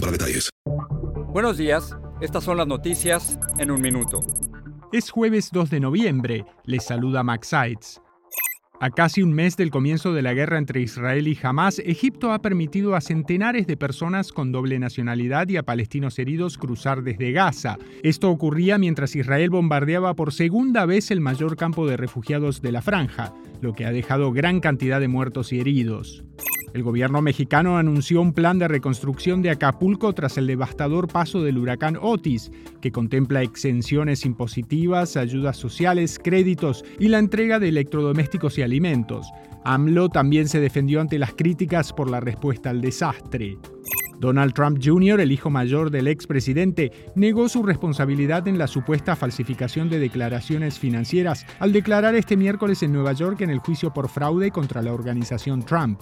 para detalles. Buenos días, estas son las noticias en un minuto. Es jueves 2 de noviembre, les saluda Max Sides. A casi un mes del comienzo de la guerra entre Israel y Hamas, Egipto ha permitido a centenares de personas con doble nacionalidad y a palestinos heridos cruzar desde Gaza. Esto ocurría mientras Israel bombardeaba por segunda vez el mayor campo de refugiados de la franja, lo que ha dejado gran cantidad de muertos y heridos. El gobierno mexicano anunció un plan de reconstrucción de Acapulco tras el devastador paso del huracán Otis, que contempla exenciones impositivas, ayudas sociales, créditos y la entrega de electrodomésticos y alimentos. AMLO también se defendió ante las críticas por la respuesta al desastre. Donald Trump Jr., el hijo mayor del expresidente, negó su responsabilidad en la supuesta falsificación de declaraciones financieras al declarar este miércoles en Nueva York en el juicio por fraude contra la organización Trump.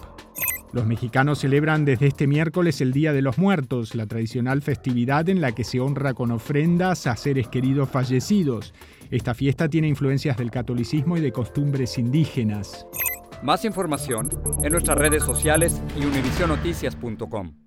Los mexicanos celebran desde este miércoles el Día de los Muertos, la tradicional festividad en la que se honra con ofrendas a seres queridos fallecidos. Esta fiesta tiene influencias del catolicismo y de costumbres indígenas. Más información en nuestras redes sociales y univisionoticias.com.